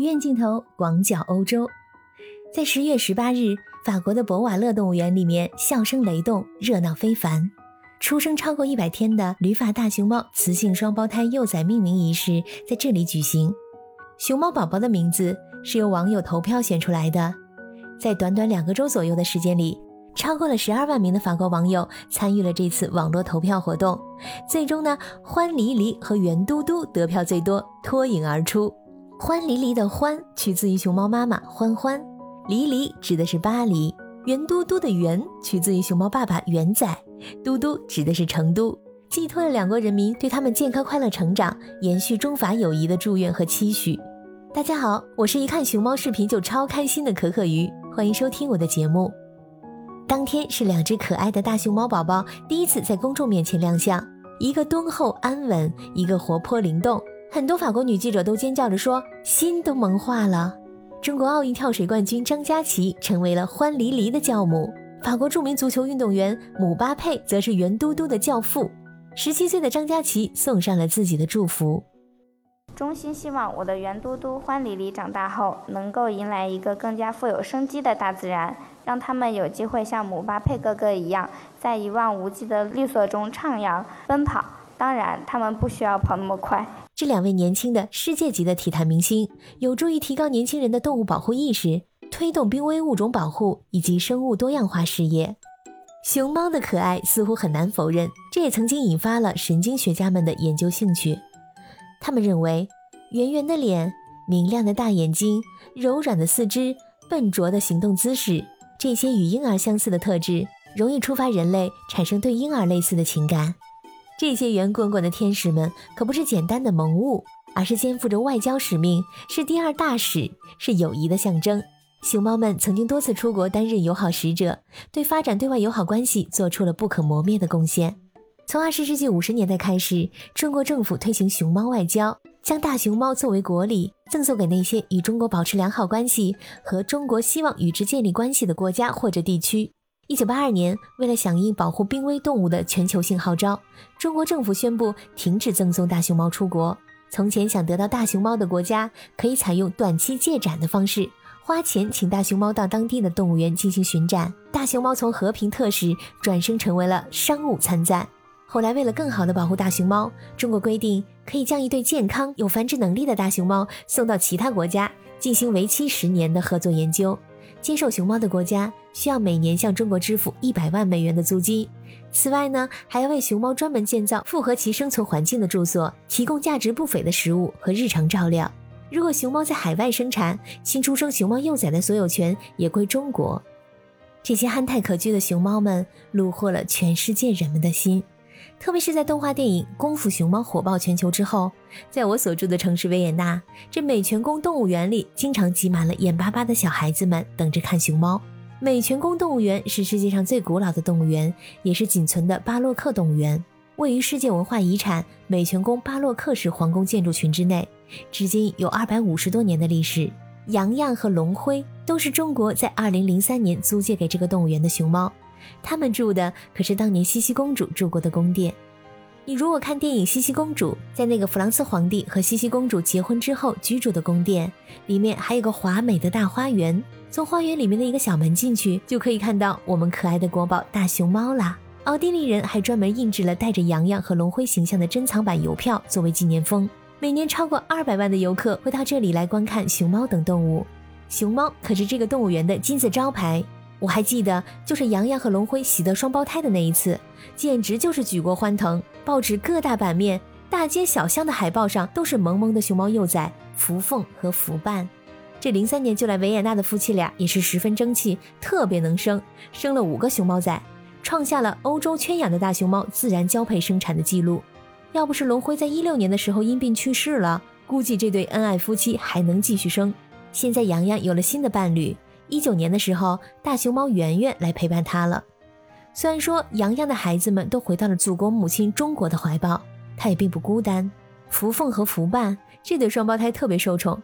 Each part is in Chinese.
院镜头广角欧洲，在十月十八日，法国的博瓦勒动物园里面笑声雷动，热闹非凡。出生超过一百天的旅法大熊猫雌性双胞胎幼崽命名仪式在这里举行。熊猫宝宝的名字是由网友投票选出来的，在短短两个周左右的时间里，超过了十二万名的法国网友参与了这次网络投票活动。最终呢，欢黎黎和圆嘟嘟得票最多，脱颖而出。欢离离的欢取自于熊猫妈妈欢欢，离离指的是巴黎；圆嘟嘟的圆取自于熊猫爸爸圆仔，嘟嘟指的是成都，寄托了两国人民对他们健康快乐成长、延续中法友谊的祝愿和期许。大家好，我是一看熊猫视频就超开心的可可鱼，欢迎收听我的节目。当天是两只可爱的大熊猫宝宝第一次在公众面前亮相，一个敦厚安稳，一个活泼灵动。很多法国女记者都尖叫着说，心都萌化了。中国奥运跳水冠军张佳琪成为了欢黎黎的教母，法国著名足球运动员姆巴佩则是圆嘟嘟的教父。十七岁的张佳琪送上了自己的祝福：衷心希望我的圆嘟嘟欢黎黎长大后能够迎来一个更加富有生机的大自然，让他们有机会像姆巴佩哥哥一样，在一望无际的绿色中徜徉奔跑。当然，他们不需要跑那么快。这两位年轻的世界级的体坛明星，有助于提高年轻人的动物保护意识，推动濒危物种保护以及生物多样化事业。熊猫的可爱似乎很难否认，这也曾经引发了神经学家们的研究兴趣。他们认为，圆圆的脸、明亮的大眼睛、柔软的四肢、笨拙的行动姿势，这些与婴儿相似的特质，容易触发人类产生对婴儿类似的情感。这些圆滚滚的天使们可不是简单的萌物，而是肩负着外交使命，是第二大使，是友谊的象征。熊猫们曾经多次出国担任友好使者，对发展对外友好关系做出了不可磨灭的贡献。从二十世纪五十年代开始，中国政府推行熊猫外交，将大熊猫作为国礼赠送给那些与中国保持良好关系和中国希望与之建立关系的国家或者地区。一九八二年，为了响应保护濒危动物的全球性号召，中国政府宣布停止赠送大熊猫出国。从前想得到大熊猫的国家，可以采用短期借展的方式，花钱请大熊猫到当地的动物园进行巡展。大熊猫从和平特使转生成为了商务参赞。后来，为了更好地保护大熊猫，中国规定可以将一对健康有繁殖能力的大熊猫送到其他国家进行为期十年的合作研究。接受熊猫的国家需要每年向中国支付一百万美元的租金。此外呢，还要为熊猫专门建造符合其生存环境的住所，提供价值不菲的食物和日常照料。如果熊猫在海外生产，新出生熊猫幼崽的所有权也归中国。这些憨态可掬的熊猫们虏获了全世界人们的心。特别是在动画电影《功夫熊猫》火爆全球之后，在我所住的城市维也纳，这美泉宫动物园里经常挤满了眼巴巴的小孩子们，等着看熊猫。美泉宫动物园是世界上最古老的动物园，也是仅存的巴洛克动物园，位于世界文化遗产美泉宫巴洛克式皇宫建筑群之内，至今有二百五十多年的历史。洋洋和龙辉都是中国在二零零三年租借给这个动物园的熊猫。他们住的可是当年茜茜公主住过的宫殿。你如果看电影《茜茜公主》，在那个弗朗斯皇帝和茜茜公主结婚之后居住的宫殿里面，还有个华美的大花园。从花园里面的一个小门进去，就可以看到我们可爱的国宝大熊猫啦。奥地利人还专门印制了带着洋洋和龙辉形象的珍藏版邮票作为纪念封。每年超过二百万的游客会到这里来观看熊猫等动物。熊猫可是这个动物园的金字招牌。我还记得，就是洋洋和龙辉喜得双胞胎的那一次，简直就是举国欢腾。报纸各大版面、大街小巷的海报上都是萌萌的熊猫幼崽福凤和福伴。这零三年就来维也纳的夫妻俩也是十分争气，特别能生，生了五个熊猫崽，创下了欧洲圈养的大熊猫自然交配生产的记录。要不是龙辉在一六年的时候因病去世了，估计这对恩爱夫妻还能继续生。现在洋洋有了新的伴侣。一九年的时候，大熊猫圆圆来陪伴他了。虽然说洋洋的孩子们都回到了祖国母亲中国的怀抱，他也并不孤单。福凤和福伴这对双胞胎特别受宠。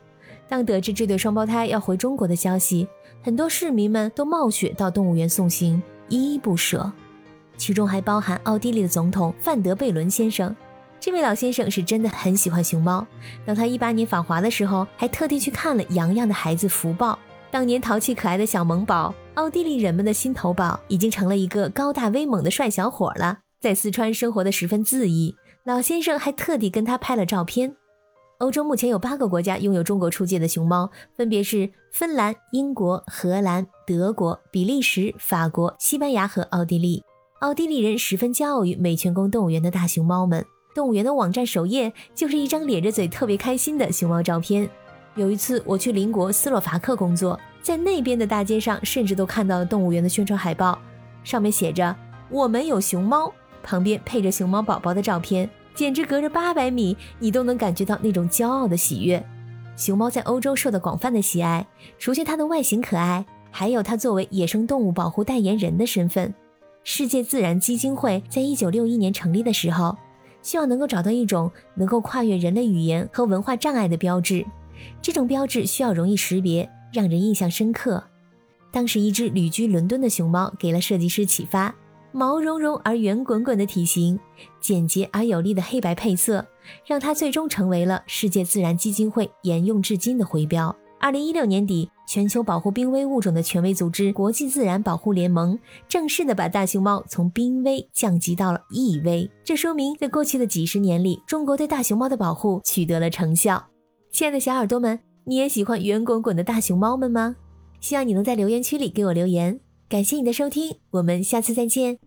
当得知这对双胞胎要回中国的消息，很多市民们都冒雪到动物园送行，依依不舍。其中还包含奥地利的总统范德贝伦先生。这位老先生是真的很喜欢熊猫。当他一八年访华的时候，还特地去看了洋洋的孩子福宝。当年淘气可爱的小萌宝，奥地利人们的心头宝，已经成了一个高大威猛的帅小伙了，在四川生活的十分恣意。老先生还特地跟他拍了照片。欧洲目前有八个国家拥有中国出界的熊猫，分别是芬兰、英国、荷兰、德国、比利时、法国、西班牙和奥地利。奥地利人十分骄傲于美泉宫动物园的大熊猫们。动物园的网站首页就是一张咧着嘴、特别开心的熊猫照片。有一次我去邻国斯洛伐克工作，在那边的大街上，甚至都看到了动物园的宣传海报，上面写着“我们有熊猫”，旁边配着熊猫宝宝的照片，简直隔着八百米，你都能感觉到那种骄傲的喜悦。熊猫在欧洲受到广泛的喜爱，除去它的外形可爱，还有它作为野生动物保护代言人的身份。世界自然基金会在一九六一年成立的时候。希望能够找到一种能够跨越人类语言和文化障碍的标志，这种标志需要容易识别，让人印象深刻。当时，一只旅居伦敦的熊猫给了设计师启发：毛茸茸而圆滚滚的体型，简洁而有力的黑白配色，让它最终成为了世界自然基金会沿用至今的徽标。二零一六年底，全球保护濒危物种的权威组织国际自然保护联盟正式的把大熊猫从濒危降级到了易危。这说明，在过去的几十年里，中国对大熊猫的保护取得了成效。亲爱的小耳朵们，你也喜欢圆滚滚的大熊猫们吗？希望你能在留言区里给我留言。感谢你的收听，我们下次再见。